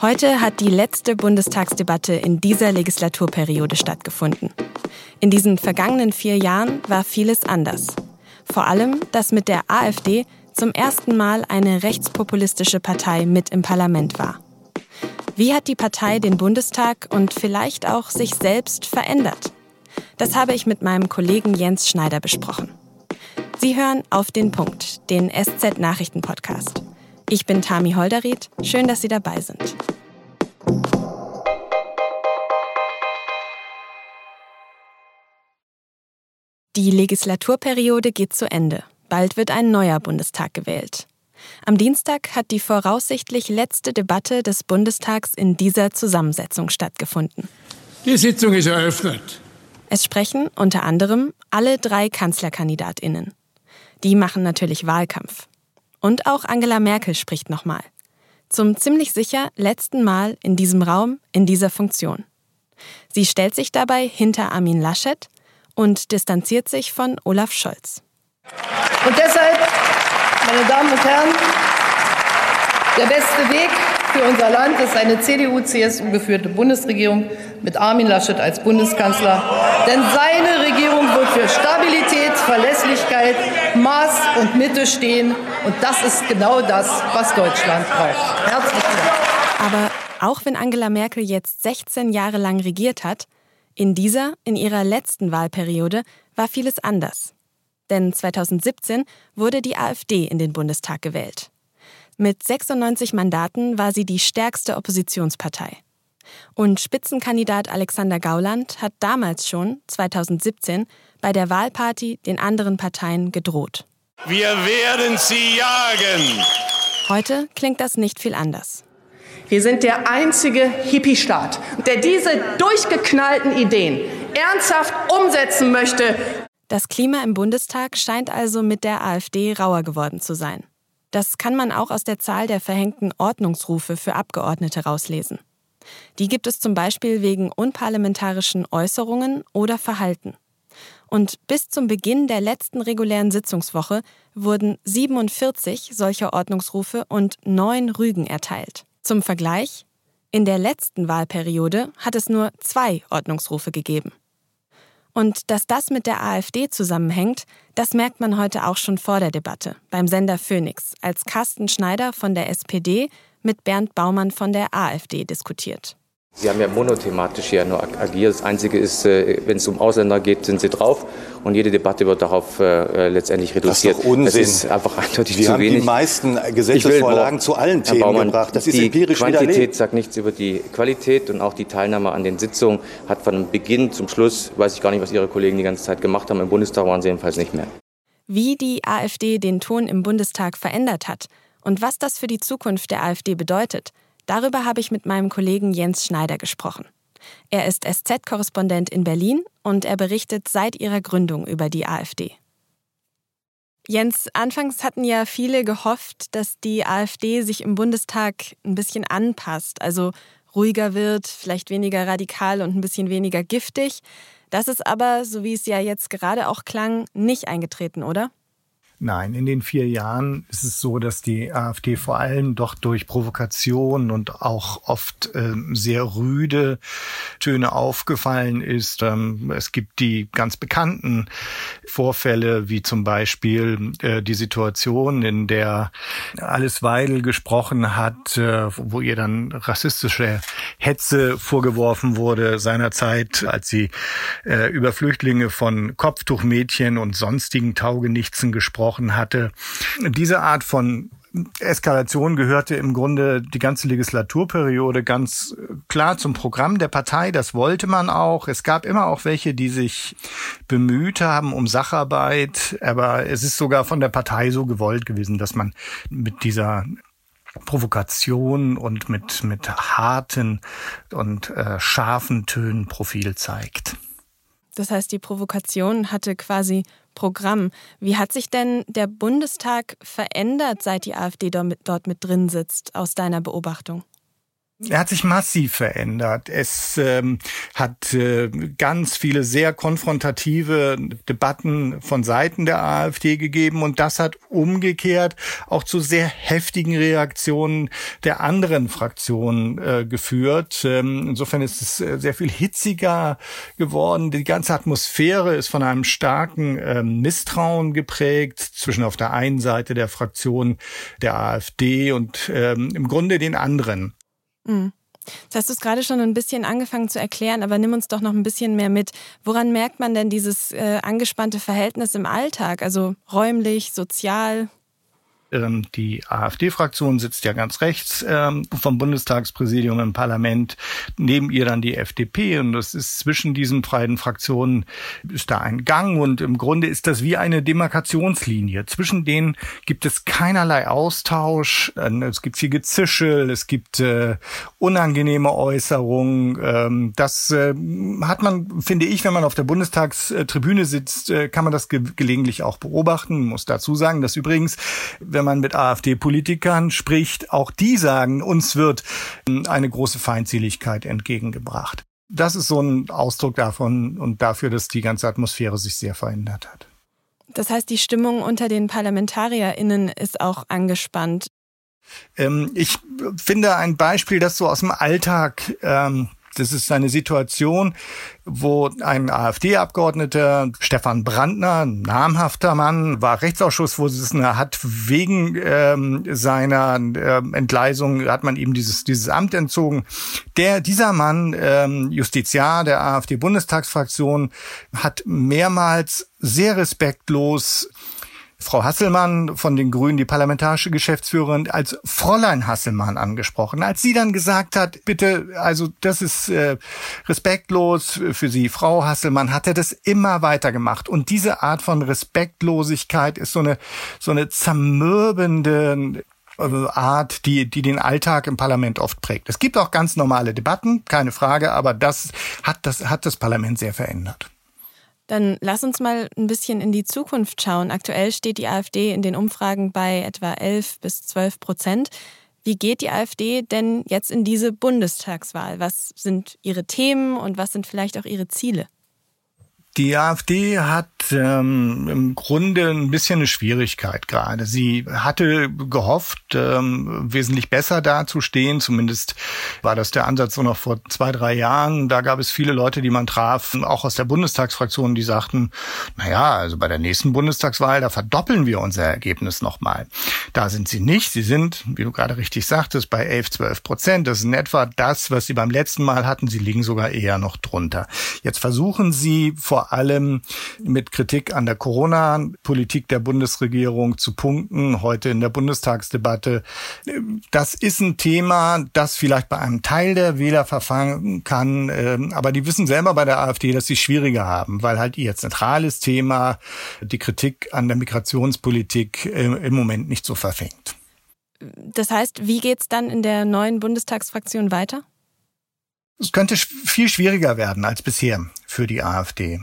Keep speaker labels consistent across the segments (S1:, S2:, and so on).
S1: Heute hat die letzte Bundestagsdebatte in dieser Legislaturperiode stattgefunden. In diesen vergangenen vier Jahren war vieles anders. Vor allem, dass mit der AfD zum ersten Mal eine rechtspopulistische Partei mit im Parlament war. Wie hat die Partei den Bundestag und vielleicht auch sich selbst verändert? Das habe ich mit meinem Kollegen Jens Schneider besprochen. Sie hören auf den Punkt, den SZ-Nachrichten-Podcast. Ich bin Tami Holderried. Schön, dass Sie dabei sind. Die Legislaturperiode geht zu Ende. Bald wird ein neuer Bundestag gewählt. Am Dienstag hat die voraussichtlich letzte Debatte des Bundestags in dieser Zusammensetzung stattgefunden.
S2: Die Sitzung ist eröffnet.
S1: Es sprechen unter anderem alle drei Kanzlerkandidatinnen. Die machen natürlich Wahlkampf. Und auch Angela Merkel spricht nochmal. Zum ziemlich sicher letzten Mal in diesem Raum, in dieser Funktion. Sie stellt sich dabei hinter Armin Laschet und distanziert sich von Olaf Scholz.
S3: Und deshalb, meine Damen und Herren, der beste Weg für unser Land ist eine CDU-CSU geführte Bundesregierung mit Armin Laschet als Bundeskanzler. Denn seine Regierung wird für Stabilität, Verlässlichkeit, Maß und Mitte stehen. Und das ist genau das, was Deutschland braucht. Herzlichen Dank.
S1: Aber auch wenn Angela Merkel jetzt 16 Jahre lang regiert hat, in dieser, in ihrer letzten Wahlperiode, war vieles anders. Denn 2017 wurde die AfD in den Bundestag gewählt. Mit 96 Mandaten war sie die stärkste Oppositionspartei. Und Spitzenkandidat Alexander Gauland hat damals schon, 2017, bei der Wahlparty den anderen Parteien gedroht.
S4: Wir werden sie jagen.
S1: Heute klingt das nicht viel anders.
S3: Wir sind der einzige Hippie-Staat, der diese durchgeknallten Ideen ernsthaft umsetzen möchte.
S1: Das Klima im Bundestag scheint also mit der AfD rauer geworden zu sein. Das kann man auch aus der Zahl der verhängten Ordnungsrufe für Abgeordnete rauslesen. Die gibt es zum Beispiel wegen unparlamentarischen Äußerungen oder Verhalten. Und bis zum Beginn der letzten regulären Sitzungswoche wurden 47 solcher Ordnungsrufe und neun Rügen erteilt. Zum Vergleich, in der letzten Wahlperiode hat es nur zwei Ordnungsrufe gegeben. Und dass das mit der AfD zusammenhängt, das merkt man heute auch schon vor der Debatte beim Sender Phoenix, als Carsten Schneider von der SPD mit Bernd Baumann von der AfD diskutiert.
S5: Sie haben ja monothematisch hier nur agiert. Das Einzige ist, äh, wenn es um Ausländer geht, sind Sie drauf. Und jede Debatte wird darauf äh, letztendlich reduziert.
S6: Das ist doch Unsinn. Das
S5: ist einfach eindeutig
S6: Wir
S5: zu
S6: haben
S5: wenig.
S6: die meisten Gesetzesvorlagen zu allen Themen
S5: Baumann,
S6: gebracht. Das ist
S5: die
S6: empirisch
S5: Quantität
S6: widerlegt.
S5: sagt nichts über die Qualität und auch die Teilnahme an den Sitzungen hat von Beginn zum Schluss, weiß ich gar nicht, was Ihre Kollegen die ganze Zeit gemacht haben. Im Bundestag waren sie jedenfalls nicht mehr.
S1: Wie die AfD den Ton im Bundestag verändert hat und was das für die Zukunft der AfD bedeutet, darüber habe ich mit meinem Kollegen Jens Schneider gesprochen. Er ist SZ-Korrespondent in Berlin und er berichtet seit ihrer Gründung über die AfD. Jens, anfangs hatten ja viele gehofft, dass die AfD sich im Bundestag ein bisschen anpasst, also ruhiger wird, vielleicht weniger radikal und ein bisschen weniger giftig. Das ist aber, so wie es ja jetzt gerade auch klang, nicht eingetreten, oder?
S7: Nein, in den vier Jahren ist es so, dass die AfD vor allem doch durch Provokation und auch oft äh, sehr rüde Töne aufgefallen ist. Ähm, es gibt die ganz bekannten Vorfälle, wie zum Beispiel äh, die Situation, in der Alice Weidel gesprochen hat, äh, wo ihr dann rassistische Hetze vorgeworfen wurde seinerzeit, als sie äh, über Flüchtlinge von Kopftuchmädchen und sonstigen Taugenichtsen gesprochen hatte. Diese Art von Eskalation gehörte im Grunde die ganze Legislaturperiode ganz klar zum Programm der Partei. Das wollte man auch. Es gab immer auch welche, die sich bemüht haben um Sacharbeit. Aber es ist sogar von der Partei so gewollt gewesen, dass man mit dieser Provokation und mit, mit harten und äh, scharfen Tönen Profil zeigt.
S1: Das heißt, die Provokation hatte quasi Programm. Wie hat sich denn der Bundestag verändert, seit die AfD dort mit drin sitzt, aus deiner Beobachtung?
S7: Er hat sich massiv verändert. Es ähm, hat äh, ganz viele sehr konfrontative Debatten von Seiten der AfD gegeben und das hat umgekehrt auch zu sehr heftigen Reaktionen der anderen Fraktionen äh, geführt. Ähm, insofern ist es äh, sehr viel hitziger geworden. Die ganze Atmosphäre ist von einem starken äh, Misstrauen geprägt zwischen auf der einen Seite der Fraktion der AfD und ähm, im Grunde den anderen.
S1: Mhm. Das hast du es gerade schon ein bisschen angefangen zu erklären, aber nimm uns doch noch ein bisschen mehr mit. Woran merkt man denn dieses äh, angespannte Verhältnis im Alltag, also räumlich, sozial?
S7: Ähm, die AfD-Fraktion sitzt ja ganz rechts ähm, vom Bundestagspräsidium im Parlament. Neben ihr dann die FDP. Und das ist zwischen diesen beiden Fraktionen ist da ein Gang. Und im Grunde ist das wie eine Demarkationslinie. Zwischen denen gibt es keinerlei Austausch. Ähm, es gibt viel Gezischel. Es gibt äh, unangenehme Äußerungen. Ähm, das äh, hat man, finde ich, wenn man auf der Bundestagstribüne sitzt, äh, kann man das ge gelegentlich auch beobachten. Muss dazu sagen, dass übrigens, wenn man mit AfD-Politikern spricht, auch die sagen, uns wird ähm, eine große Feindseligkeit entgegengebracht. Das ist so ein Ausdruck davon und dafür, dass die ganze Atmosphäre sich sehr verändert hat.
S1: Das heißt, die Stimmung unter den ParlamentarierInnen ist auch angespannt.
S7: Ähm, ich finde ein Beispiel, das so aus dem Alltag ähm, das ist eine Situation, wo ein AfD-Abgeordneter, Stefan Brandner, namhafter Mann, war Rechtsausschussvorsitzender, hat wegen ähm, seiner ähm, Entgleisung, hat man ihm dieses, dieses Amt entzogen. Der, dieser Mann, ähm, Justiziar der AfD-Bundestagsfraktion, hat mehrmals sehr respektlos Frau Hasselmann von den Grünen, die parlamentarische Geschäftsführerin, als Fräulein Hasselmann angesprochen. Als sie dann gesagt hat, bitte, also das ist äh, respektlos für Sie, Frau Hasselmann, hat er das immer weiter gemacht. Und diese Art von Respektlosigkeit ist so eine, so eine zermürbende äh, Art, die, die den Alltag im Parlament oft prägt. Es gibt auch ganz normale Debatten, keine Frage, aber das hat das, hat das Parlament sehr verändert.
S1: Dann lass uns mal ein bisschen in die Zukunft schauen. Aktuell steht die AfD in den Umfragen bei etwa 11 bis 12 Prozent. Wie geht die AfD denn jetzt in diese Bundestagswahl? Was sind ihre Themen und was sind vielleicht auch ihre Ziele?
S7: Die AfD hat ähm, im Grunde ein bisschen eine Schwierigkeit gerade. Sie hatte gehofft, ähm, wesentlich besser dazustehen. Zumindest war das der Ansatz so noch vor zwei, drei Jahren. Da gab es viele Leute, die man traf, auch aus der Bundestagsfraktion, die sagten, na ja, also bei der nächsten Bundestagswahl, da verdoppeln wir unser Ergebnis nochmal. Da sind sie nicht. Sie sind, wie du gerade richtig sagtest, bei 11, 12 Prozent. Das ist in etwa das, was sie beim letzten Mal hatten. Sie liegen sogar eher noch drunter. Jetzt versuchen sie vor allem mit Kritik an der Corona-Politik der Bundesregierung zu punkten, heute in der Bundestagsdebatte. Das ist ein Thema, das vielleicht bei einem Teil der Wähler verfangen kann, ähm, aber die wissen selber bei der AfD, dass sie schwieriger haben, weil halt ihr zentrales Thema, die Kritik an der Migrationspolitik äh, im Moment nicht so verfängt.
S1: Das heißt, wie geht's dann in der neuen Bundestagsfraktion weiter?
S7: Es könnte viel schwieriger werden als bisher für die AfD.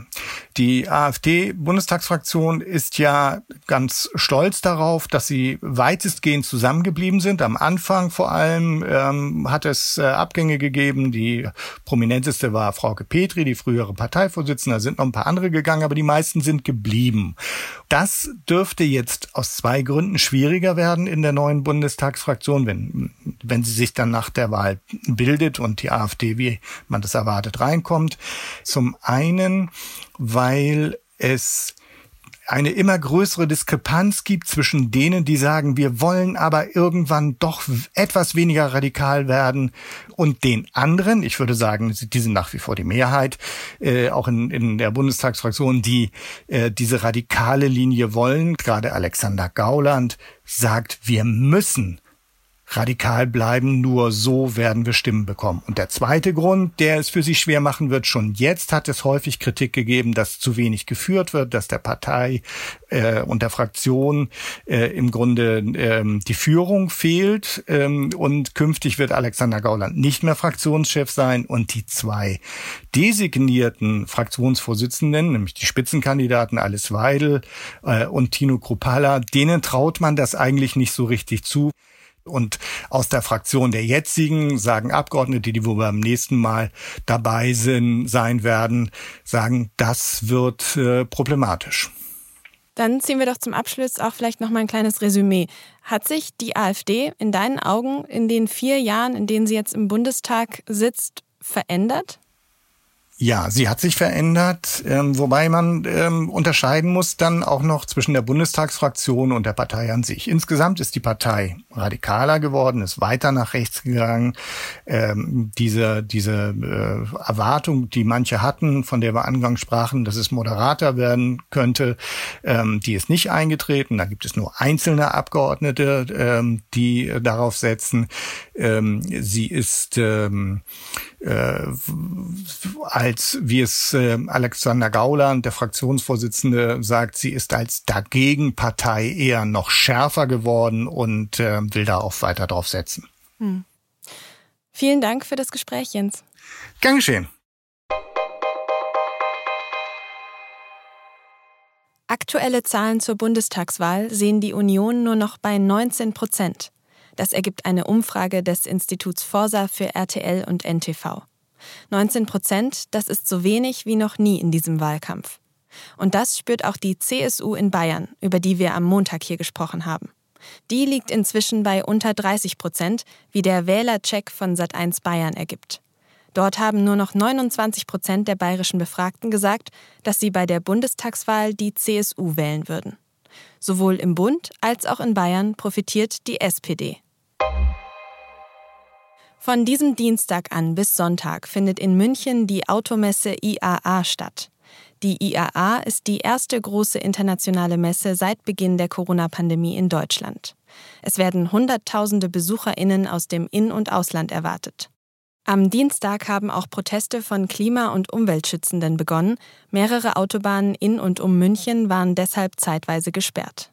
S7: Die AfD-Bundestagsfraktion ist ja ganz stolz darauf, dass sie weitestgehend zusammengeblieben sind. Am Anfang vor allem ähm, hat es äh, Abgänge gegeben. Die prominenteste war Frauke Petri, die frühere Parteivorsitzende. Da sind noch ein paar andere gegangen, aber die meisten sind geblieben. Das dürfte jetzt aus zwei Gründen schwieriger werden in der neuen Bundestagsfraktion, wenn, wenn sie sich dann nach der Wahl bildet und die AfD, wie man das erwartet, reinkommt. Zum einen, weil es eine immer größere Diskrepanz gibt zwischen denen, die sagen, wir wollen aber irgendwann doch etwas weniger radikal werden und den anderen, ich würde sagen, die sind nach wie vor die Mehrheit, äh, auch in, in der Bundestagsfraktion, die äh, diese radikale Linie wollen. Gerade Alexander Gauland sagt, wir müssen radikal bleiben, nur so werden wir Stimmen bekommen. Und der zweite Grund, der es für sie schwer machen wird, schon jetzt hat es häufig Kritik gegeben, dass zu wenig geführt wird, dass der Partei äh, und der Fraktion äh, im Grunde ähm, die Führung fehlt. Ähm, und künftig wird Alexander Gauland nicht mehr Fraktionschef sein. Und die zwei designierten Fraktionsvorsitzenden, nämlich die Spitzenkandidaten Alice Weidel äh, und Tino Kruppalla, denen traut man das eigentlich nicht so richtig zu. Und aus der Fraktion der jetzigen sagen Abgeordnete, die wohl beim nächsten Mal dabei sind, sein werden, sagen, das wird äh, problematisch.
S1: Dann ziehen wir doch zum Abschluss auch vielleicht noch mal ein kleines Resümee. Hat sich die AfD in deinen Augen in den vier Jahren, in denen sie jetzt im Bundestag sitzt, verändert?
S7: Ja, sie hat sich verändert, ähm, wobei man ähm, unterscheiden muss dann auch noch zwischen der Bundestagsfraktion und der Partei an sich. Insgesamt ist die Partei radikaler geworden, ist weiter nach rechts gegangen. Ähm, diese diese äh, Erwartung, die manche hatten, von der wir angangs sprachen, dass es moderater werden könnte, die ist nicht eingetreten. Da gibt es nur einzelne Abgeordnete, die darauf setzen. Sie ist äh, als, wie es äh, Alexander Gauland, der Fraktionsvorsitzende, sagt, sie ist als Dagegenpartei eher noch schärfer geworden und äh, will da auch weiter drauf setzen. Hm.
S1: Vielen Dank für das Gespräch, Jens.
S7: Gern geschehen.
S1: Aktuelle Zahlen zur Bundestagswahl sehen die Union nur noch bei 19 Prozent. Das ergibt eine Umfrage des Instituts Forsa für RTL und NTV. 19 Prozent, das ist so wenig wie noch nie in diesem Wahlkampf. Und das spürt auch die CSU in Bayern, über die wir am Montag hier gesprochen haben. Die liegt inzwischen bei unter 30 Prozent, wie der Wählercheck von Sat1 Bayern ergibt. Dort haben nur noch 29 Prozent der bayerischen Befragten gesagt, dass sie bei der Bundestagswahl die CSU wählen würden. Sowohl im Bund als auch in Bayern profitiert die SPD. Von diesem Dienstag an bis Sonntag findet in München die Automesse IAA statt. Die IAA ist die erste große internationale Messe seit Beginn der Corona-Pandemie in Deutschland. Es werden Hunderttausende Besucherinnen aus dem In- und Ausland erwartet. Am Dienstag haben auch Proteste von Klima- und Umweltschützenden begonnen. Mehrere Autobahnen in und um München waren deshalb zeitweise gesperrt.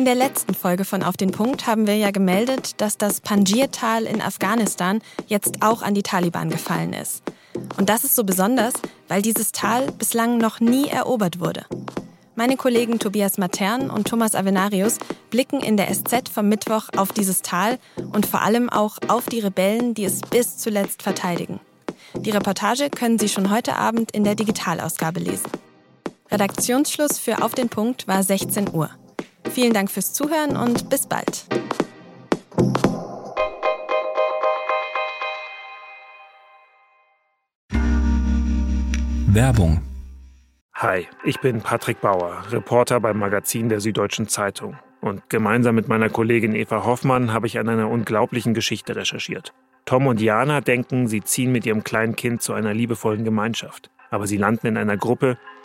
S1: In der letzten Folge von Auf den Punkt haben wir ja gemeldet, dass das Panjir-Tal in Afghanistan jetzt auch an die Taliban gefallen ist. Und das ist so besonders, weil dieses Tal bislang noch nie erobert wurde. Meine Kollegen Tobias Matern und Thomas Avenarius blicken in der SZ vom Mittwoch auf dieses Tal und vor allem auch auf die Rebellen, die es bis zuletzt verteidigen. Die Reportage können Sie schon heute Abend in der Digitalausgabe lesen. Redaktionsschluss für Auf den Punkt war 16 Uhr. Vielen Dank fürs Zuhören und bis bald.
S8: Werbung.
S9: Hi, ich bin Patrick Bauer, Reporter beim Magazin der Süddeutschen Zeitung. Und gemeinsam mit meiner Kollegin Eva Hoffmann habe ich an einer unglaublichen Geschichte recherchiert. Tom und Jana denken, sie ziehen mit ihrem kleinen Kind zu einer liebevollen Gemeinschaft. Aber sie landen in einer Gruppe,